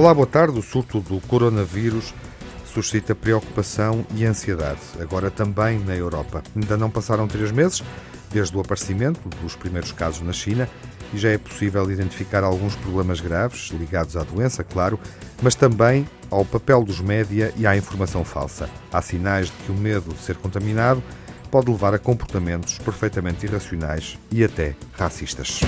Olá, boa tarde. O surto do coronavírus suscita preocupação e ansiedade, agora também na Europa. Ainda não passaram três meses desde o aparecimento dos primeiros casos na China e já é possível identificar alguns problemas graves ligados à doença, claro, mas também ao papel dos média e à informação falsa. Há sinais de que o medo de ser contaminado pode levar a comportamentos perfeitamente irracionais e até racistas.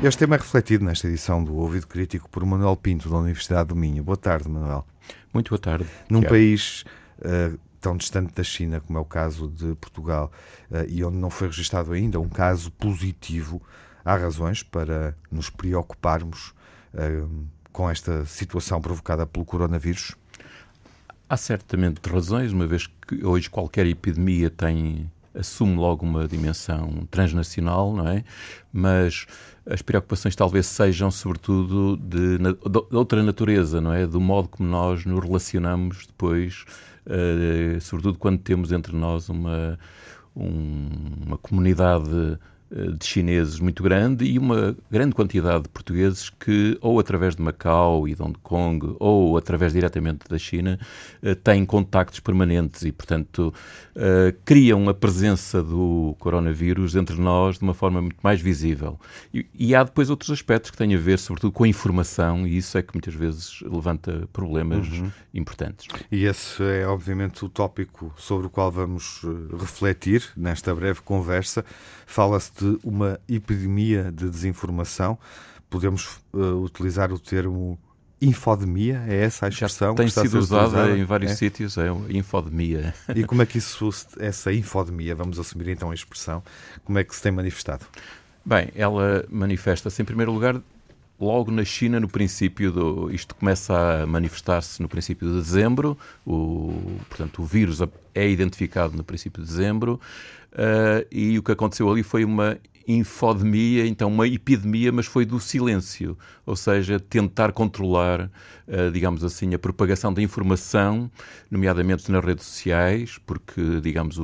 Este tema é refletido nesta edição do Ouvido Crítico por Manuel Pinto, da Universidade do Minho. Boa tarde, Manuel. Muito boa tarde. Num país uh, tão distante da China, como é o caso de Portugal, uh, e onde não foi registado ainda um caso positivo, há razões para nos preocuparmos uh, com esta situação provocada pelo coronavírus? Há certamente razões, uma vez que hoje qualquer epidemia tem assume logo uma dimensão transnacional, não é? Mas as preocupações talvez sejam sobretudo de, de outra natureza, não é? Do modo como nós nos relacionamos depois, uh, sobretudo quando temos entre nós uma, um, uma comunidade de chineses muito grande e uma grande quantidade de portugueses que, ou através de Macau e de Hong Kong, ou através diretamente da China, eh, têm contactos permanentes e, portanto, eh, criam a presença do coronavírus entre nós de uma forma muito mais visível. E, e há depois outros aspectos que têm a ver, sobretudo, com a informação, e isso é que muitas vezes levanta problemas uhum. importantes. E esse é, obviamente, o tópico sobre o qual vamos refletir nesta breve conversa. Fala-se de uma epidemia de desinformação. Podemos uh, utilizar o termo infodemia, é essa a expressão? Já tem sido usada em vários é? sítios, é infodemia. E como é que isso, essa infodemia, vamos assumir então a expressão, como é que se tem manifestado? Bem, ela manifesta-se em primeiro lugar logo na China, no princípio do. Isto começa a manifestar-se no princípio de dezembro, o, portanto, o vírus é identificado no princípio de dezembro, uh, e o que aconteceu ali foi uma infodemia, então uma epidemia, mas foi do silêncio, ou seja, tentar controlar, uh, digamos assim, a propagação da informação, nomeadamente nas redes sociais, porque, digamos,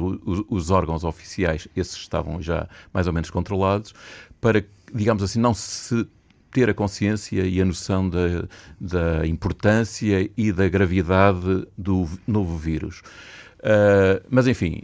os órgãos oficiais, esses estavam já mais ou menos controlados, para, digamos assim, não se ter a consciência e a noção da, da importância e da gravidade do novo vírus. Uh, mas, enfim,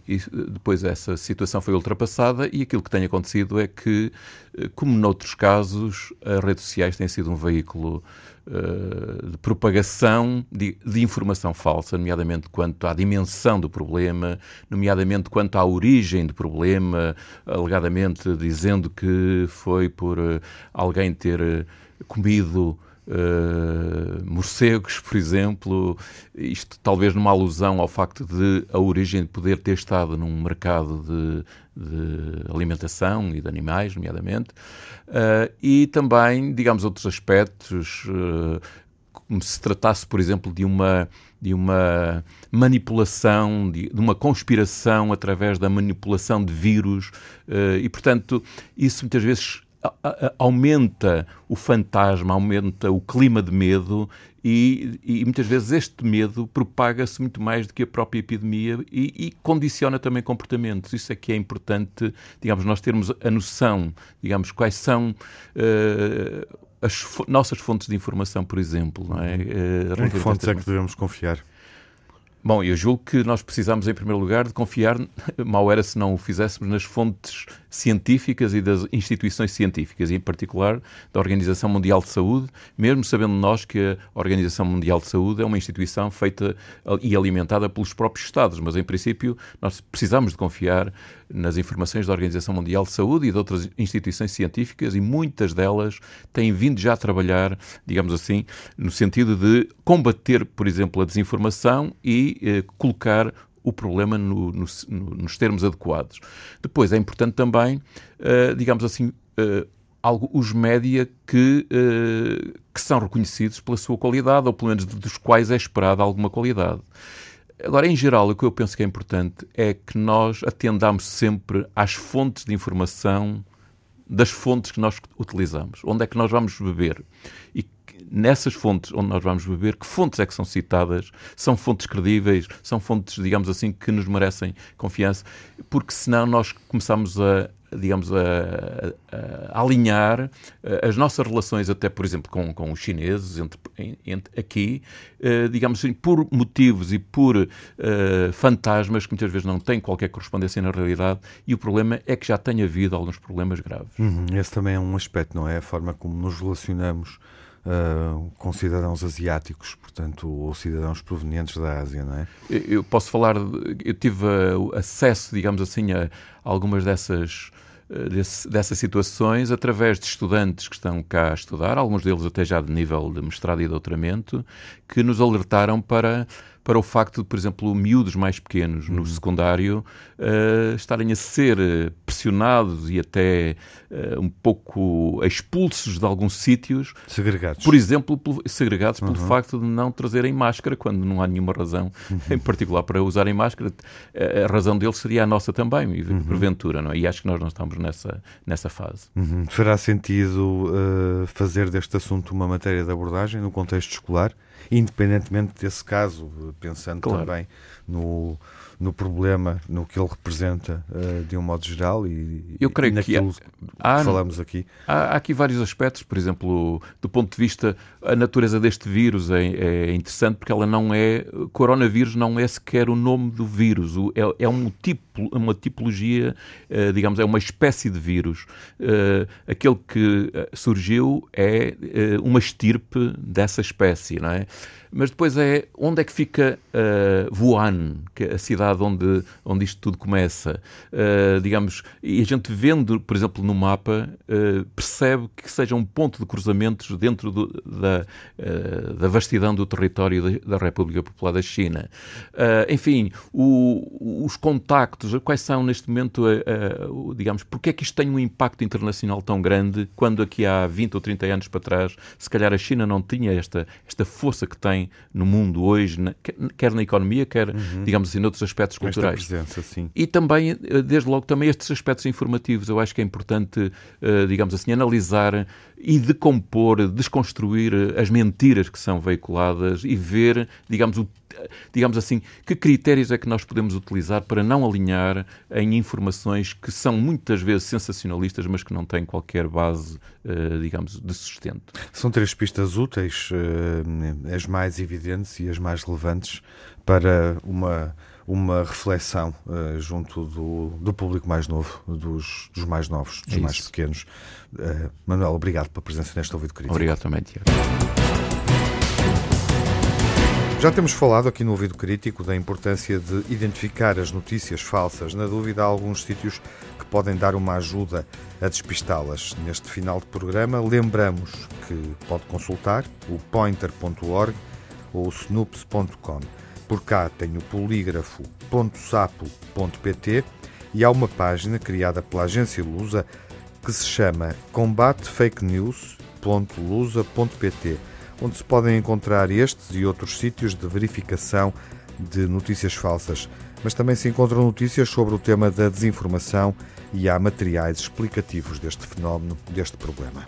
depois essa situação foi ultrapassada e aquilo que tem acontecido é que, eh, como noutros casos, as redes sociais têm sido um veículo uh, de propagação de, de, informação falsa, nomeadamente quanto à dimensão do problema, nomeadamente quanto à origem do problema, alegadamente dizendo que foi por alguém ter comido Uh, morcegos, por exemplo, isto talvez numa alusão ao facto de a origem de poder ter estado num mercado de, de alimentação e de animais, nomeadamente, uh, e também, digamos, outros aspectos, uh, como se tratasse, por exemplo, de uma, de uma manipulação, de, uma conspiração através da manipulação de vírus, e, portanto, isso muitas vezes aumenta o fantasma, aumenta o clima de medo e, e muitas vezes este medo propaga-se muito mais do que a própria epidemia e, e, condiciona também comportamentos. Isso é que é importante, digamos, nós termos a noção, digamos, quais são uh, as nossas fontes de informação, por exemplo. Não é? Uh, em que fontes é que devemos confiar? Bom, eu julgo que nós precisamos, em primeiro lugar, de confiar, mal era se não o fizéssemos, nas fontes científicas e das instituições científicas, e em particular da Organização Mundial de Saúde, mesmo sabendo nós que a Organização Mundial de Saúde é uma instituição feita e alimentada pelos próprios Estados, mas em princípio nós precisamos de confiar nas informações da Organização Mundial de Saúde e de outras instituições científicas e muitas delas têm vindo já a trabalhar, digamos assim, no sentido de combater, por exemplo, a desinformação e eh, colocar o problema no, no, nos termos adequados. Depois é importante também, uh, digamos assim, uh, algo, os média que, uh, que são reconhecidos pela sua qualidade, ou pelo menos dos quais é esperada alguma qualidade. Agora, em geral, o que eu penso que é importante é que nós atendamos sempre às fontes de informação das fontes que nós utilizamos. Onde é que nós vamos beber? E nessas fontes onde nós vamos beber, que fontes é que são citadas, são fontes credíveis, são fontes, digamos assim, que nos merecem confiança, porque senão nós começamos a, digamos, a, a, alinhar eh, as nossas relações, até por exemplo, com, com os chineses, entre, entre aqui, uh, digamos assim, por motivos e por uh, fantasmas que muitas vezes não têm qualquer correspondência na realidade, e o problema é que já tem havido alguns problemas graves. Uhum, esse também é um aspecto, não é? A forma como nos relacionamos Uh, com cidadãos asiáticos, portanto, ou cidadãos provenientes da Ásia, não é? Eu posso falar, eu tive acesso, digamos assim, a algumas dessas eh, desse, dessas situações através de estudantes que estão cá a estudar, alguns deles até já de nível de mestrado e doutoramento, que nos alertaram para para o facto de, por exemplo, miúdos mais pequenos no uhum. secundário uh, estarem a ser pressionados e até uh, um pouco expulsos de alguns sítios. Segregados. Por exemplo, segregados uhum. pelo facto de não trazerem máscara, quando não há nenhuma razão uhum. em particular para usarem máscara. A razão deles seria a nossa também, uhum. porventura, não é? E acho que nós não estamos nessa, nessa fase. Uhum. Fará sentido uh, fazer deste assunto uma matéria de abordagem no contexto escolar? Independentemente desse caso, pensando claro. também no, no problema, no que ele representa uh, de um modo geral e, Eu creio e naquilo que, há, que falamos aqui. Há, há, aqui vários aspectos, por exemplo, do ponto de vista, a natureza deste vírus é, é interessante porque ela não é, coronavírus não é sequer o nome do vírus, é, é um tipo, uma tipologia, uh, digamos, é uma espécie de vírus. Uh, aquele que surgiu é uma estirpe dessa espécie, não é? Mas depois é onde é que fica uh, Wuhan, que é a cidade onde, onde isto tudo começa. Uh, digamos, e a gente vendo, por exemplo, no mapa, uh, percebe que seja um ponto de cruzamentos dentro do, da, da vastidão do território da, da República Popular da China. enfim, o, os contactos, quais são neste momento, digamos, porque é que isto tem um impacto internacional tão grande quando aqui há 20 ou 30 anos para trás, se calhar a China não tinha esta, esta força que tem no mundo hoje, quer na economia, quer, uhum. digamos assim, noutros aspectos culturais. Presença. E também, eh, desde logo, também estes aspectos informativos. Eu acho que é importante, eh, digamos assim, analisar e decompor, desconstruir as mentiras que são veiculadas e ver, digamos, o digamos assim, que critérios é que nós podemos utilizar para não alinhar em informações que são muitas vezes sensacionalistas, mas que não têm qualquer base, eh, digamos, de sustento? São três pistas úteis, eh, as mais evidentes e as mais relevantes para uma uma reflexão uh, junto do, do público mais novo, dos, dos mais novos, dos é mais pequenos. Uh, Manuel, obrigado pela presença neste ouvido crítico. Obrigado também, Tiago. Já temos falado aqui no ouvido crítico da importância de identificar as notícias falsas. Na dúvida, há alguns sítios que podem dar uma ajuda a despistá-las. Neste final de programa, lembramos que pode consultar o pointer.org ou o snoops.com. Por cá tem o polígrafo.sapo.pt e há uma página criada pela agência Lusa que se chama combatefakenews.lusa.pt onde se podem encontrar estes e outros sítios de verificação de notícias falsas. Mas também se encontram notícias sobre o tema da desinformação e há materiais explicativos deste fenómeno, deste problema.